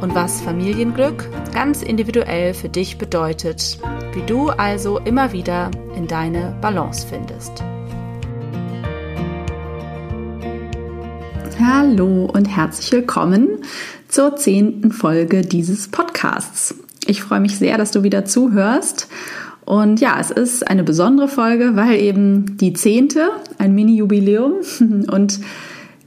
und was Familienglück ganz individuell für dich bedeutet, wie du also immer wieder in deine Balance findest. Hallo und herzlich willkommen zur zehnten Folge dieses Podcasts. Ich freue mich sehr, dass du wieder zuhörst. Und ja, es ist eine besondere Folge, weil eben die zehnte, ein Mini-Jubiläum und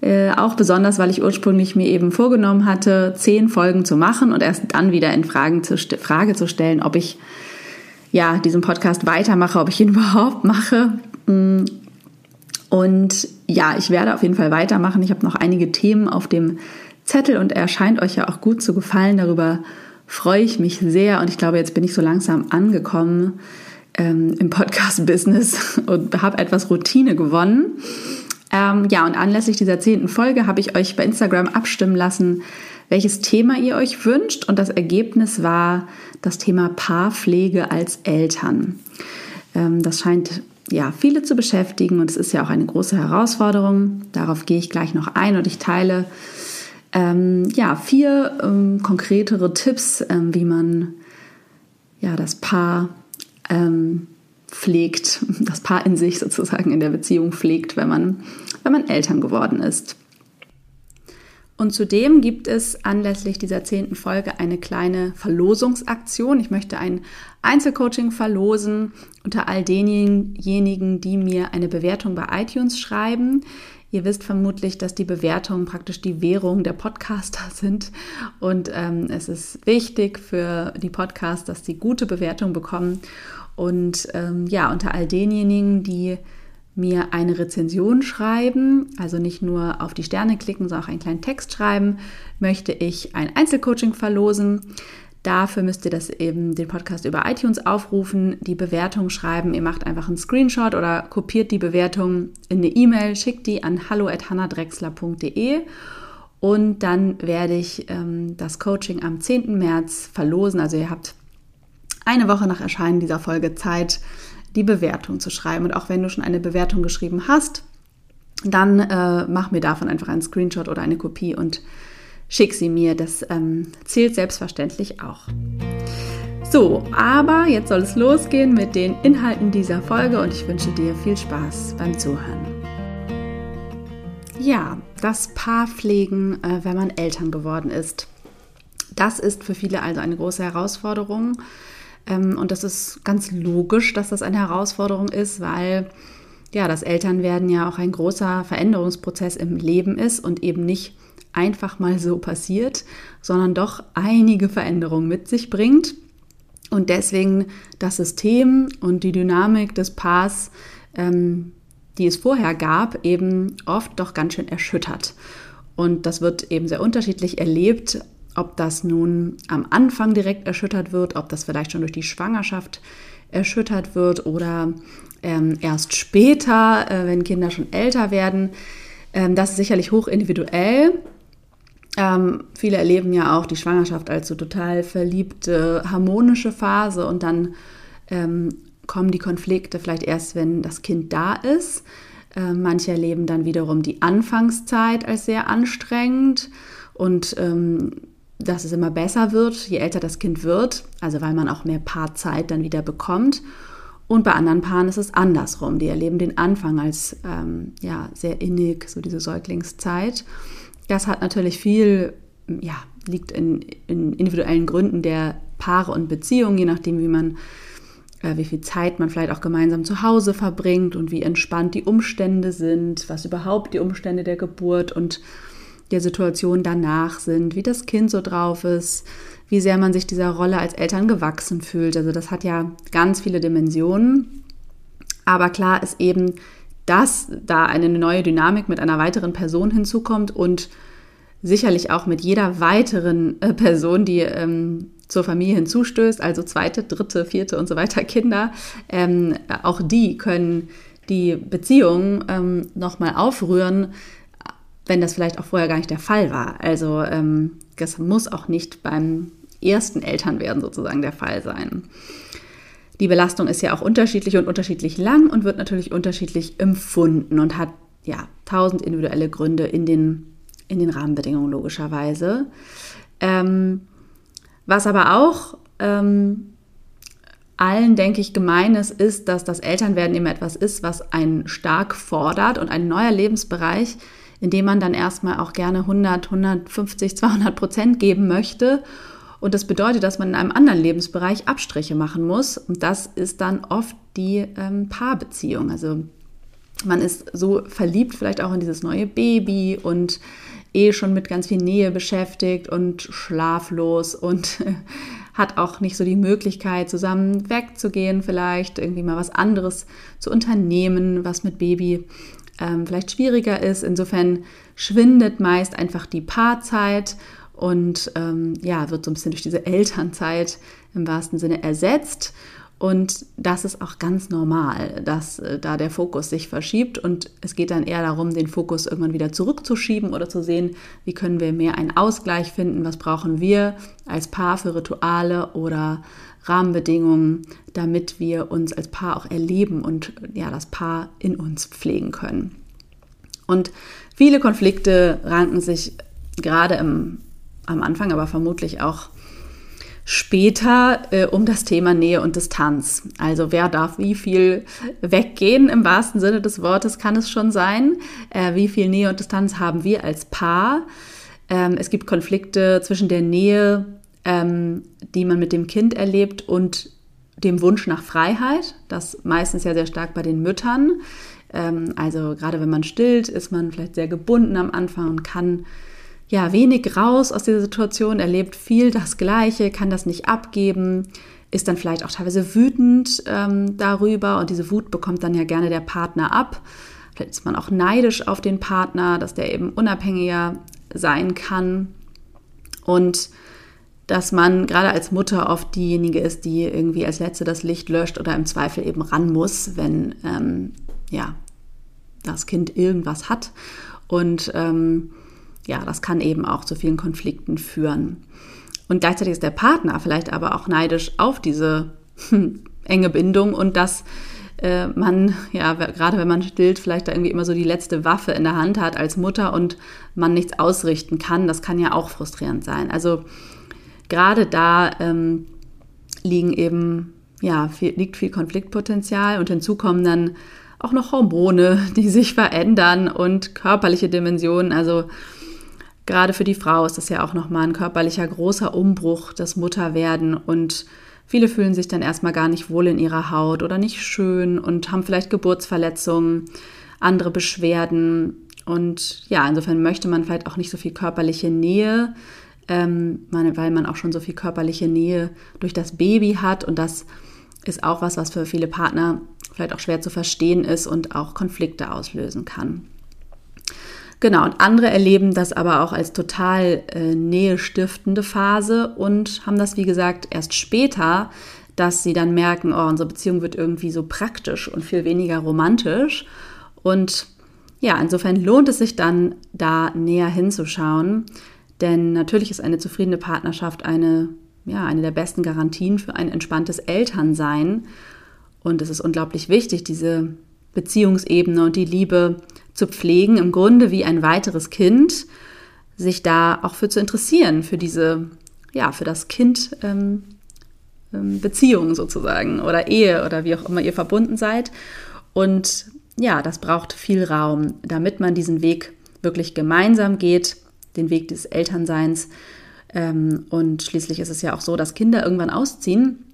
äh, auch besonders, weil ich ursprünglich mir eben vorgenommen hatte, zehn Folgen zu machen und erst dann wieder in Fragen zu, Frage zu stellen, ob ich ja diesen Podcast weitermache, ob ich ihn überhaupt mache. Mm. Und ja, ich werde auf jeden Fall weitermachen. Ich habe noch einige Themen auf dem Zettel und er scheint euch ja auch gut zu gefallen. Darüber freue ich mich sehr und ich glaube, jetzt bin ich so langsam angekommen ähm, im Podcast-Business und habe etwas Routine gewonnen. Ähm, ja, und anlässlich dieser zehnten Folge habe ich euch bei Instagram abstimmen lassen, welches Thema ihr euch wünscht. Und das Ergebnis war das Thema Paarpflege als Eltern. Ähm, das scheint ja viele zu beschäftigen und es ist ja auch eine große Herausforderung. Darauf gehe ich gleich noch ein und ich teile ähm, ja vier ähm, konkretere Tipps, ähm, wie man ja das Paar ähm, pflegt, das Paar in sich sozusagen in der Beziehung pflegt, wenn man, wenn man Eltern geworden ist. Und zudem gibt es anlässlich dieser zehnten Folge eine kleine Verlosungsaktion. Ich möchte ein Einzelcoaching verlosen unter all denjenigen, die mir eine Bewertung bei iTunes schreiben. Ihr wisst vermutlich, dass die Bewertungen praktisch die Währung der Podcaster sind. Und ähm, es ist wichtig für die Podcasts, dass sie gute Bewertungen bekommen. Und ähm, ja, unter all denjenigen, die mir eine Rezension schreiben, also nicht nur auf die Sterne klicken, sondern auch einen kleinen Text schreiben, möchte ich ein Einzelcoaching verlosen. Dafür müsst ihr das eben den Podcast über iTunes aufrufen, die Bewertung schreiben. Ihr macht einfach einen Screenshot oder kopiert die Bewertung in eine E-Mail, schickt die an hallo@hannadrexler.de und dann werde ich ähm, das Coaching am 10. März verlosen. Also ihr habt eine Woche nach Erscheinen dieser Folge Zeit, die Bewertung zu schreiben. Und auch wenn du schon eine Bewertung geschrieben hast, dann äh, mach mir davon einfach einen Screenshot oder eine Kopie und schick sie mir. Das ähm, zählt selbstverständlich auch. So, aber jetzt soll es losgehen mit den Inhalten dieser Folge und ich wünsche dir viel Spaß beim Zuhören. Ja, das Paarpflegen, äh, wenn man Eltern geworden ist. Das ist für viele also eine große Herausforderung. Ähm, und das ist ganz logisch, dass das eine Herausforderung ist, weil ja, das Elternwerden ja auch ein großer Veränderungsprozess im Leben ist und eben nicht einfach mal so passiert, sondern doch einige Veränderungen mit sich bringt und deswegen das System und die Dynamik des Paars, ähm, die es vorher gab, eben oft doch ganz schön erschüttert. Und das wird eben sehr unterschiedlich erlebt, ob das nun am Anfang direkt erschüttert wird, ob das vielleicht schon durch die Schwangerschaft erschüttert wird oder ähm, erst später, äh, wenn Kinder schon älter werden. Ähm, das ist sicherlich hoch individuell. Ähm, viele erleben ja auch die Schwangerschaft als so total verliebte, harmonische Phase und dann ähm, kommen die Konflikte vielleicht erst, wenn das Kind da ist. Äh, manche erleben dann wiederum die Anfangszeit als sehr anstrengend und ähm, dass es immer besser wird, je älter das Kind wird, also weil man auch mehr Paarzeit dann wieder bekommt. Und bei anderen Paaren ist es andersrum. Die erleben den Anfang als ähm, ja, sehr innig, so diese Säuglingszeit. Das hat natürlich viel, ja, liegt in, in individuellen Gründen der Paare und Beziehungen, je nachdem, wie man äh, wie viel Zeit man vielleicht auch gemeinsam zu Hause verbringt und wie entspannt die Umstände sind, was überhaupt die Umstände der Geburt und der Situation danach sind, wie das Kind so drauf ist, wie sehr man sich dieser Rolle als Eltern gewachsen fühlt. Also das hat ja ganz viele Dimensionen. Aber klar ist eben, dass da eine neue Dynamik mit einer weiteren Person hinzukommt und sicherlich auch mit jeder weiteren äh, Person, die ähm, zur Familie hinzustößt, also zweite, dritte, vierte und so weiter Kinder, ähm, auch die können die Beziehung ähm, nochmal aufrühren, wenn das vielleicht auch vorher gar nicht der Fall war. Also ähm, das muss auch nicht beim ersten Elternwerden sozusagen der Fall sein. Die Belastung ist ja auch unterschiedlich und unterschiedlich lang und wird natürlich unterschiedlich empfunden und hat ja tausend individuelle Gründe in den, in den Rahmenbedingungen logischerweise. Ähm, was aber auch ähm, allen, denke ich, gemein ist, ist, dass das Elternwerden immer etwas ist, was einen stark fordert und ein neuer Lebensbereich, in dem man dann erstmal auch gerne 100, 150, 200 Prozent geben möchte. Und das bedeutet, dass man in einem anderen Lebensbereich Abstriche machen muss. Und das ist dann oft die ähm, Paarbeziehung. Also man ist so verliebt vielleicht auch in dieses neue Baby und eh schon mit ganz viel Nähe beschäftigt und schlaflos und hat auch nicht so die Möglichkeit, zusammen wegzugehen, vielleicht irgendwie mal was anderes zu unternehmen, was mit Baby ähm, vielleicht schwieriger ist. Insofern schwindet meist einfach die Paarzeit und ähm, ja, wird so ein bisschen durch diese Elternzeit im wahrsten Sinne ersetzt. Und das ist auch ganz normal, dass äh, da der Fokus sich verschiebt. Und es geht dann eher darum, den Fokus irgendwann wieder zurückzuschieben oder zu sehen, wie können wir mehr einen Ausgleich finden, was brauchen wir als Paar für Rituale oder Rahmenbedingungen, damit wir uns als Paar auch erleben und ja, das Paar in uns pflegen können. Und viele Konflikte ranken sich gerade im, am Anfang, aber vermutlich auch später äh, um das Thema Nähe und Distanz. Also wer darf wie viel weggehen im wahrsten Sinne des Wortes kann es schon sein. Äh, wie viel Nähe und Distanz haben wir als Paar? Ähm, es gibt Konflikte zwischen der Nähe, ähm, die man mit dem Kind erlebt und dem Wunsch nach Freiheit. Das meistens ja sehr stark bei den Müttern. Ähm, also gerade wenn man stillt, ist man vielleicht sehr gebunden am Anfang und kann ja, wenig raus aus dieser Situation, erlebt viel das Gleiche, kann das nicht abgeben, ist dann vielleicht auch teilweise wütend ähm, darüber und diese Wut bekommt dann ja gerne der Partner ab. Vielleicht ist man auch neidisch auf den Partner, dass der eben unabhängiger sein kann und dass man gerade als Mutter oft diejenige ist, die irgendwie als Letzte das Licht löscht oder im Zweifel eben ran muss, wenn ähm, ja, das Kind irgendwas hat. Und ähm, ja, das kann eben auch zu vielen Konflikten führen. Und gleichzeitig ist der Partner vielleicht aber auch neidisch auf diese hm, enge Bindung und dass äh, man, ja, gerade wenn man stillt, vielleicht da irgendwie immer so die letzte Waffe in der Hand hat als Mutter und man nichts ausrichten kann. Das kann ja auch frustrierend sein. Also gerade da ähm, liegen eben, ja, viel, liegt viel Konfliktpotenzial und hinzu kommen dann auch noch Hormone, die sich verändern und körperliche Dimensionen. Also Gerade für die Frau ist das ja auch nochmal ein körperlicher großer Umbruch, das Mutterwerden und viele fühlen sich dann erstmal gar nicht wohl in ihrer Haut oder nicht schön und haben vielleicht Geburtsverletzungen, andere Beschwerden und ja, insofern möchte man vielleicht auch nicht so viel körperliche Nähe, ähm, weil man auch schon so viel körperliche Nähe durch das Baby hat und das ist auch was, was für viele Partner vielleicht auch schwer zu verstehen ist und auch Konflikte auslösen kann. Genau, und andere erleben das aber auch als total äh, nähestiftende Phase und haben das, wie gesagt, erst später, dass sie dann merken, oh, unsere Beziehung wird irgendwie so praktisch und viel weniger romantisch. Und ja, insofern lohnt es sich dann, da näher hinzuschauen. Denn natürlich ist eine zufriedene Partnerschaft eine, ja, eine der besten Garantien für ein entspanntes Elternsein. Und es ist unglaublich wichtig, diese Beziehungsebene und die Liebe zu pflegen, im Grunde wie ein weiteres Kind, sich da auch für zu interessieren, für diese, ja, für das Kind ähm, ähm, Beziehung sozusagen oder Ehe oder wie auch immer ihr verbunden seid. Und ja, das braucht viel Raum, damit man diesen Weg wirklich gemeinsam geht, den Weg des Elternseins. Ähm, und schließlich ist es ja auch so, dass Kinder irgendwann ausziehen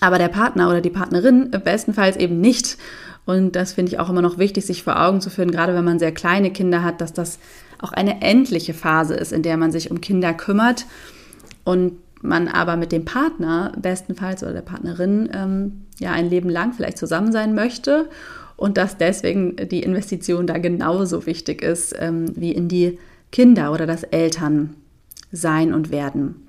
aber der Partner oder die Partnerin bestenfalls eben nicht. Und das finde ich auch immer noch wichtig, sich vor Augen zu führen, gerade wenn man sehr kleine Kinder hat, dass das auch eine endliche Phase ist, in der man sich um Kinder kümmert und man aber mit dem Partner bestenfalls oder der Partnerin ähm, ja ein Leben lang vielleicht zusammen sein möchte und dass deswegen die Investition da genauso wichtig ist ähm, wie in die Kinder oder das Elternsein und werden.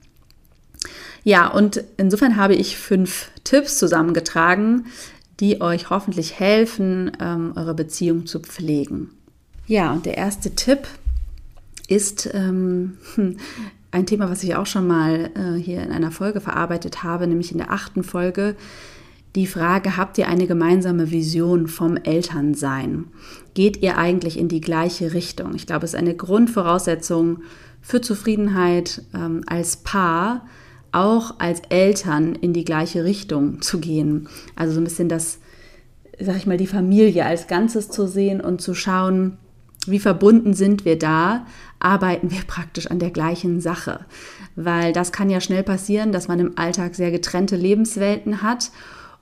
Ja, und insofern habe ich fünf Tipps zusammengetragen, die euch hoffentlich helfen, ähm, eure Beziehung zu pflegen. Ja, und der erste Tipp ist ähm, ein Thema, was ich auch schon mal äh, hier in einer Folge verarbeitet habe, nämlich in der achten Folge. Die Frage, habt ihr eine gemeinsame Vision vom Elternsein? Geht ihr eigentlich in die gleiche Richtung? Ich glaube, es ist eine Grundvoraussetzung für Zufriedenheit ähm, als Paar, auch als Eltern in die gleiche Richtung zu gehen. Also so ein bisschen das, sag ich mal, die Familie als Ganzes zu sehen und zu schauen, wie verbunden sind wir da, arbeiten wir praktisch an der gleichen Sache. Weil das kann ja schnell passieren, dass man im Alltag sehr getrennte Lebenswelten hat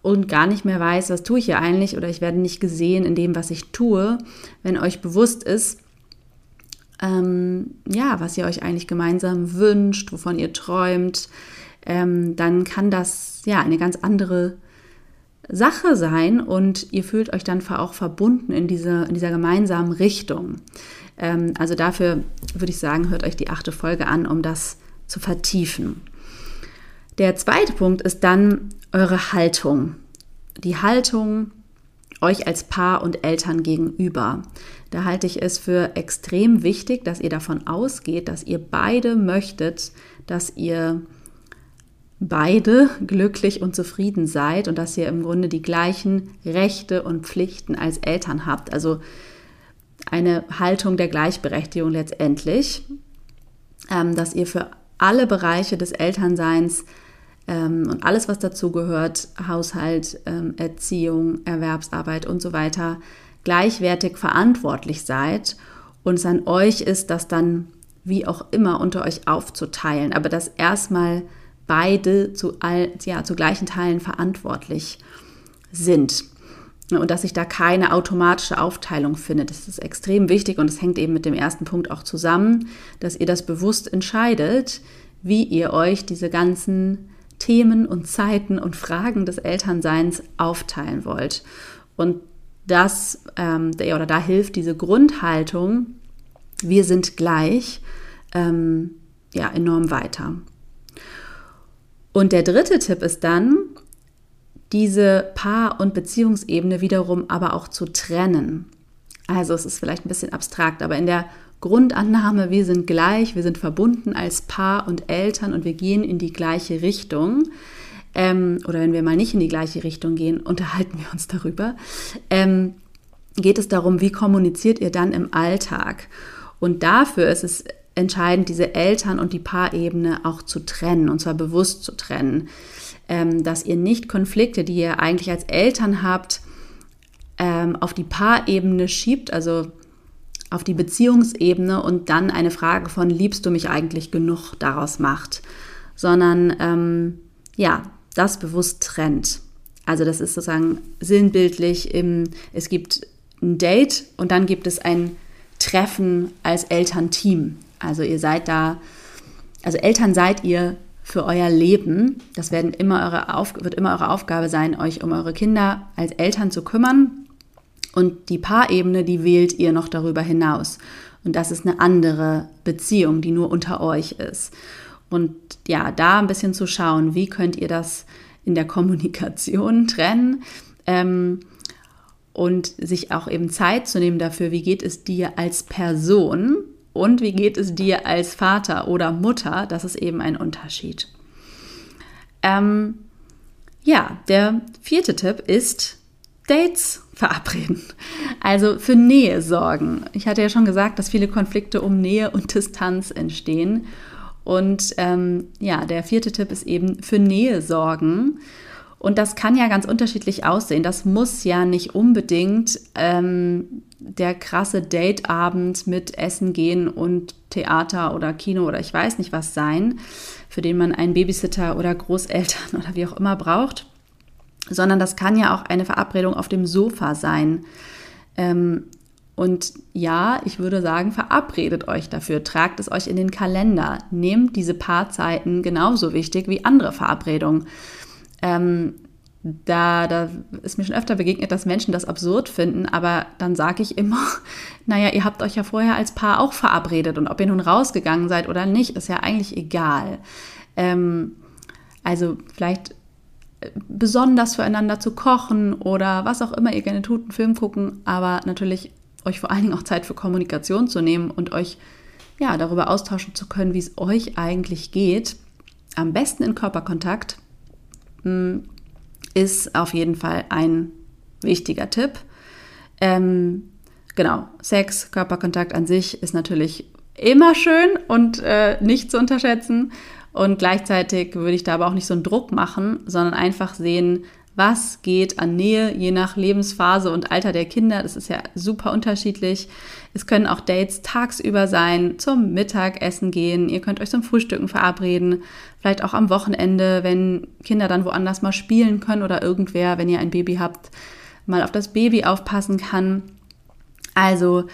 und gar nicht mehr weiß, was tue ich hier eigentlich oder ich werde nicht gesehen in dem, was ich tue. Wenn euch bewusst ist, ähm, ja, was ihr euch eigentlich gemeinsam wünscht, wovon ihr träumt, ähm, dann kann das ja eine ganz andere Sache sein und ihr fühlt euch dann auch verbunden in, diese, in dieser gemeinsamen Richtung. Ähm, also dafür würde ich sagen, hört euch die achte Folge an, um das zu vertiefen. Der zweite Punkt ist dann eure Haltung. Die Haltung euch als Paar und Eltern gegenüber. Da halte ich es für extrem wichtig, dass ihr davon ausgeht, dass ihr beide möchtet, dass ihr beide glücklich und zufrieden seid und dass ihr im Grunde die gleichen Rechte und Pflichten als Eltern habt. Also eine Haltung der Gleichberechtigung letztendlich, ähm, dass ihr für alle Bereiche des Elternseins ähm, und alles, was dazu gehört, Haushalt, ähm, Erziehung, Erwerbsarbeit und so weiter, gleichwertig verantwortlich seid und es an euch ist, das dann wie auch immer unter euch aufzuteilen, aber das erstmal beide zu, all, ja, zu gleichen Teilen verantwortlich sind. Und dass sich da keine automatische Aufteilung findet. Das ist extrem wichtig und es hängt eben mit dem ersten Punkt auch zusammen, dass ihr das bewusst entscheidet, wie ihr euch diese ganzen Themen und Zeiten und Fragen des Elternseins aufteilen wollt. Und das, ähm, oder da hilft diese Grundhaltung, wir sind gleich, ähm, ja, enorm weiter. Und der dritte Tipp ist dann, diese Paar- und Beziehungsebene wiederum aber auch zu trennen. Also es ist vielleicht ein bisschen abstrakt, aber in der Grundannahme, wir sind gleich, wir sind verbunden als Paar und Eltern und wir gehen in die gleiche Richtung. Ähm, oder wenn wir mal nicht in die gleiche Richtung gehen, unterhalten wir uns darüber. Ähm, geht es darum, wie kommuniziert ihr dann im Alltag? Und dafür ist es entscheidend, diese Eltern- und die Paarebene auch zu trennen, und zwar bewusst zu trennen. Ähm, dass ihr nicht Konflikte, die ihr eigentlich als Eltern habt, ähm, auf die Paarebene schiebt, also auf die Beziehungsebene und dann eine Frage von, liebst du mich eigentlich genug daraus macht, sondern ähm, ja, das bewusst trennt. Also das ist sozusagen sinnbildlich, im, es gibt ein Date und dann gibt es ein Treffen als Elternteam. Also ihr seid da, also Eltern seid ihr für euer Leben. Das werden immer eure Auf, wird immer eure Aufgabe sein, euch um eure Kinder als Eltern zu kümmern. Und die Paarebene, die wählt ihr noch darüber hinaus. Und das ist eine andere Beziehung, die nur unter euch ist. Und ja, da ein bisschen zu schauen, wie könnt ihr das in der Kommunikation trennen ähm, und sich auch eben Zeit zu nehmen dafür, wie geht es dir als Person und wie geht es dir als Vater oder Mutter? Das ist eben ein Unterschied. Ähm, ja, der vierte Tipp ist Dates verabreden. Also für Nähe sorgen. Ich hatte ja schon gesagt, dass viele Konflikte um Nähe und Distanz entstehen. Und ähm, ja, der vierte Tipp ist eben für Nähe sorgen. Und das kann ja ganz unterschiedlich aussehen. Das muss ja nicht unbedingt ähm, der krasse Dateabend mit Essen gehen und Theater oder Kino oder ich weiß nicht was sein, für den man einen Babysitter oder Großeltern oder wie auch immer braucht. Sondern das kann ja auch eine Verabredung auf dem Sofa sein. Ähm, und ja, ich würde sagen, verabredet euch dafür, tragt es euch in den Kalender, nehmt diese Paarzeiten genauso wichtig wie andere Verabredungen. Ähm, da, da ist mir schon öfter begegnet, dass Menschen das absurd finden, aber dann sage ich immer, naja, ihr habt euch ja vorher als Paar auch verabredet und ob ihr nun rausgegangen seid oder nicht, ist ja eigentlich egal. Ähm, also vielleicht besonders füreinander zu kochen oder was auch immer ihr gerne tut, einen Film gucken, aber natürlich euch vor allen Dingen auch Zeit für Kommunikation zu nehmen und euch ja darüber austauschen zu können, wie es euch eigentlich geht. Am besten in Körperkontakt hm, ist auf jeden Fall ein wichtiger Tipp. Ähm, genau, Sex, Körperkontakt an sich ist natürlich immer schön und äh, nicht zu unterschätzen. Und gleichzeitig würde ich da aber auch nicht so einen Druck machen, sondern einfach sehen, was geht an Nähe, je nach Lebensphase und Alter der Kinder. Das ist ja super unterschiedlich. Es können auch Dates tagsüber sein, zum Mittagessen gehen. Ihr könnt euch zum Frühstücken verabreden. Vielleicht auch am Wochenende, wenn Kinder dann woanders mal spielen können oder irgendwer, wenn ihr ein Baby habt, mal auf das Baby aufpassen kann. Also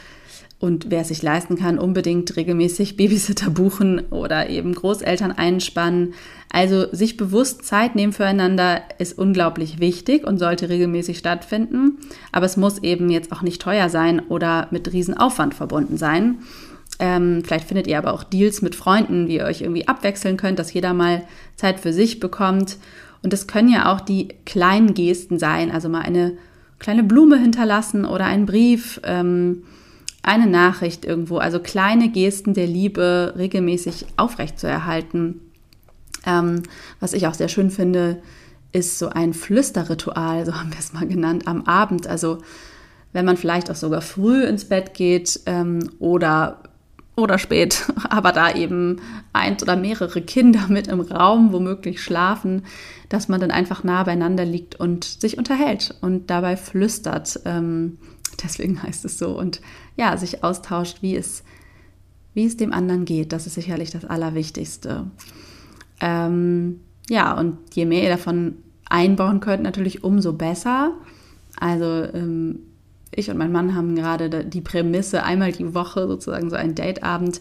und wer sich leisten kann, unbedingt regelmäßig Babysitter buchen oder eben Großeltern einspannen. Also sich bewusst Zeit nehmen füreinander ist unglaublich wichtig und sollte regelmäßig stattfinden. Aber es muss eben jetzt auch nicht teuer sein oder mit Riesenaufwand verbunden sein. Ähm, vielleicht findet ihr aber auch Deals mit Freunden, wie ihr euch irgendwie abwechseln könnt, dass jeder mal Zeit für sich bekommt. Und das können ja auch die kleinen Gesten sein, also mal eine kleine Blume hinterlassen oder einen Brief. Ähm, eine Nachricht irgendwo, also kleine Gesten der Liebe regelmäßig aufrechtzuerhalten. Ähm, was ich auch sehr schön finde, ist so ein Flüsterritual, so haben wir es mal genannt, am Abend. Also wenn man vielleicht auch sogar früh ins Bett geht ähm, oder, oder spät, aber da eben eins oder mehrere Kinder mit im Raum womöglich schlafen, dass man dann einfach nah beieinander liegt und sich unterhält und dabei flüstert. Ähm, deswegen heißt es so. Und ja, sich austauscht, wie es, wie es dem anderen geht. Das ist sicherlich das Allerwichtigste. Ähm, ja, und je mehr ihr davon einbauen könnt, natürlich umso besser. Also ähm, ich und mein Mann haben gerade die Prämisse, einmal die Woche sozusagen so ein Dateabend.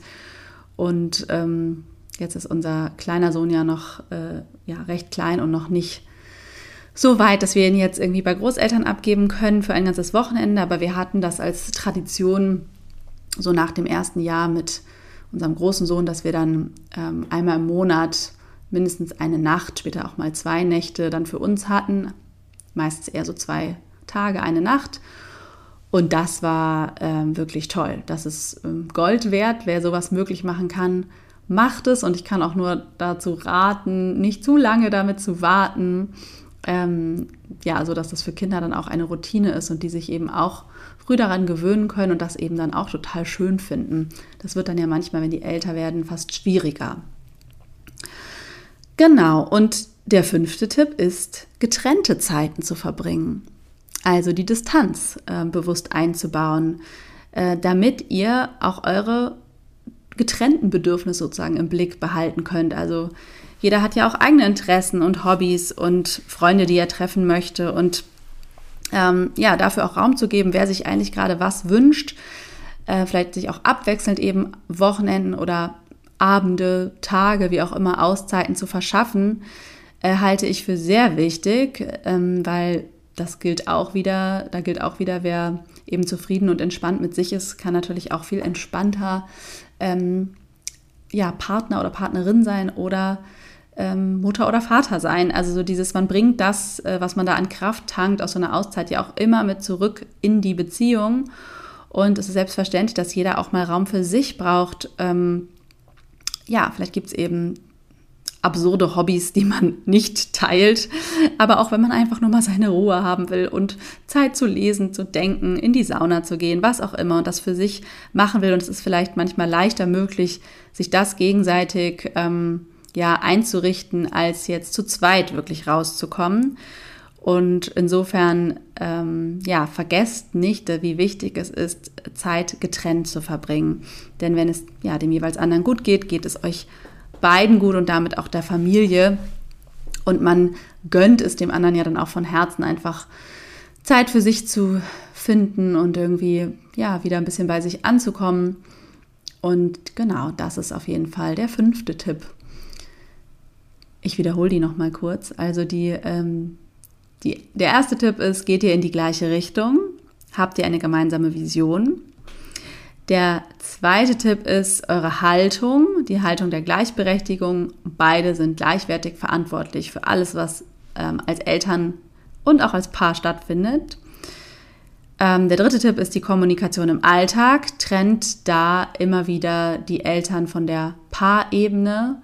Und ähm, jetzt ist unser kleiner Sohn ja noch äh, ja, recht klein und noch nicht so weit, dass wir ihn jetzt irgendwie bei Großeltern abgeben können für ein ganzes Wochenende. Aber wir hatten das als Tradition so nach dem ersten Jahr mit unserem großen Sohn, dass wir dann ähm, einmal im Monat mindestens eine Nacht, später auch mal zwei Nächte dann für uns hatten. Meistens eher so zwei Tage, eine Nacht. Und das war ähm, wirklich toll. Das ist ähm, Gold wert, wer sowas möglich machen kann. Macht es und ich kann auch nur dazu raten, nicht zu lange damit zu warten, ähm, ja, so dass das für Kinder dann auch eine Routine ist und die sich eben auch früh daran gewöhnen können und das eben dann auch total schön finden. Das wird dann ja manchmal, wenn die älter werden, fast schwieriger. Genau, und der fünfte Tipp ist, getrennte Zeiten zu verbringen. Also die Distanz äh, bewusst einzubauen, äh, damit ihr auch eure getrennten Bedürfnisse sozusagen im Blick behalten könnt. Also jeder hat ja auch eigene Interessen und Hobbys und Freunde, die er treffen möchte. Und ähm, ja, dafür auch Raum zu geben, wer sich eigentlich gerade was wünscht. Äh, vielleicht sich auch abwechselnd eben Wochenenden oder Abende, Tage, wie auch immer, Auszeiten zu verschaffen, äh, halte ich für sehr wichtig, ähm, weil das gilt auch wieder, da gilt auch wieder, wer eben zufrieden und entspannt mit sich ist, kann natürlich auch viel entspannter ähm, ja, Partner oder Partnerin sein oder ähm, Mutter oder Vater sein. Also so dieses, man bringt das, äh, was man da an Kraft tankt aus so einer Auszeit ja auch immer mit zurück in die Beziehung. Und es ist selbstverständlich, dass jeder auch mal Raum für sich braucht. Ähm, ja, vielleicht gibt es eben absurde Hobbys, die man nicht teilt. Aber auch wenn man einfach nur mal seine Ruhe haben will und Zeit zu lesen, zu denken, in die Sauna zu gehen, was auch immer und das für sich machen will. Und es ist vielleicht manchmal leichter möglich, sich das gegenseitig ähm, ja, einzurichten, als jetzt zu zweit wirklich rauszukommen. Und insofern, ähm, ja, vergesst nicht, wie wichtig es ist, Zeit getrennt zu verbringen. Denn wenn es ja dem jeweils anderen gut geht, geht es euch beiden gut und damit auch der Familie. Und man gönnt es dem anderen ja dann auch von Herzen einfach Zeit für sich zu finden und irgendwie ja wieder ein bisschen bei sich anzukommen. Und genau, das ist auf jeden Fall der fünfte Tipp. Ich wiederhole die nochmal kurz. Also die, ähm, die, der erste Tipp ist, geht ihr in die gleiche Richtung, habt ihr eine gemeinsame Vision. Der zweite Tipp ist eure Haltung, die Haltung der Gleichberechtigung. Beide sind gleichwertig verantwortlich für alles, was ähm, als Eltern und auch als Paar stattfindet. Ähm, der dritte Tipp ist die Kommunikation im Alltag. Trennt da immer wieder die Eltern von der Paarebene. Ähm,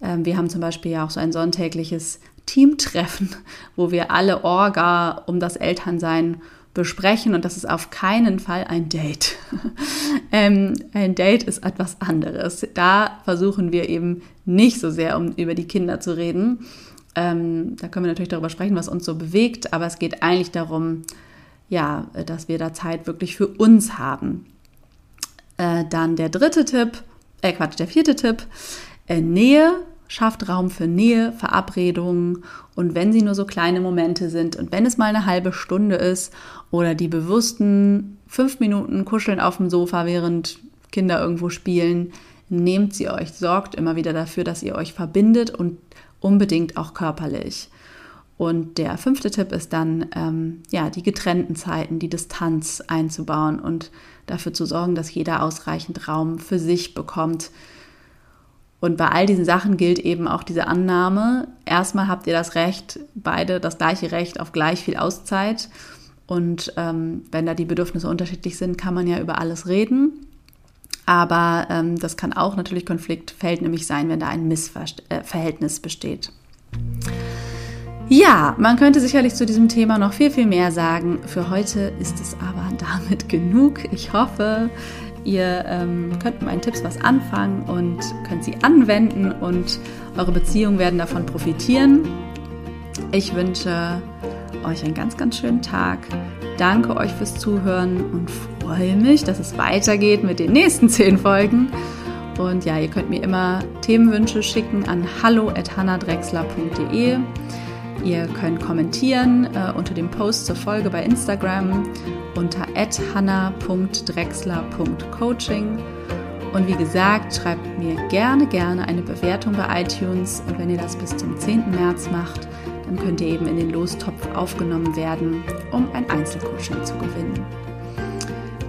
wir haben zum Beispiel ja auch so ein sonntägliches Teamtreffen, wo wir alle Orga um das Elternsein besprechen und das ist auf keinen Fall ein Date. ähm, ein Date ist etwas anderes. Da versuchen wir eben nicht so sehr, um über die Kinder zu reden. Ähm, da können wir natürlich darüber sprechen, was uns so bewegt, aber es geht eigentlich darum, ja, dass wir da Zeit wirklich für uns haben. Äh, dann der dritte Tipp, äh Quatsch, der vierte Tipp, äh, Nähe schafft Raum für Nähe, Verabredungen und wenn sie nur so kleine Momente sind und wenn es mal eine halbe Stunde ist oder die bewussten fünf Minuten kuscheln auf dem Sofa, während Kinder irgendwo spielen, nehmt sie euch, sorgt immer wieder dafür, dass ihr euch verbindet und unbedingt auch körperlich. Und der fünfte Tipp ist dann, ähm, ja, die getrennten Zeiten, die Distanz einzubauen und dafür zu sorgen, dass jeder ausreichend Raum für sich bekommt, und bei all diesen Sachen gilt eben auch diese Annahme. Erstmal habt ihr das Recht, beide das gleiche Recht auf gleich viel Auszeit. Und ähm, wenn da die Bedürfnisse unterschiedlich sind, kann man ja über alles reden. Aber ähm, das kann auch natürlich Konfliktfeld nämlich sein, wenn da ein Missverhältnis äh, besteht. Ja, man könnte sicherlich zu diesem Thema noch viel, viel mehr sagen. Für heute ist es aber damit genug. Ich hoffe, Ihr ähm, könnt mit meinen Tipps was anfangen und könnt sie anwenden und eure Beziehungen werden davon profitieren. Ich wünsche euch einen ganz, ganz schönen Tag. Danke euch fürs Zuhören und freue mich, dass es weitergeht mit den nächsten zehn Folgen. Und ja, ihr könnt mir immer Themenwünsche schicken an hallo@hannadrexler.de. Ihr könnt kommentieren äh, unter dem Post zur Folge bei Instagram unter hanna.drexler.coaching. Und wie gesagt, schreibt mir gerne, gerne eine Bewertung bei iTunes. Und wenn ihr das bis zum 10. März macht, dann könnt ihr eben in den Lostopf aufgenommen werden, um ein Einzelcoaching zu gewinnen.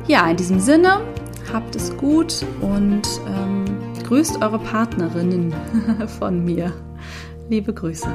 Ja, in diesem Sinne, habt es gut und ähm, grüßt eure Partnerinnen von mir. Liebe Grüße.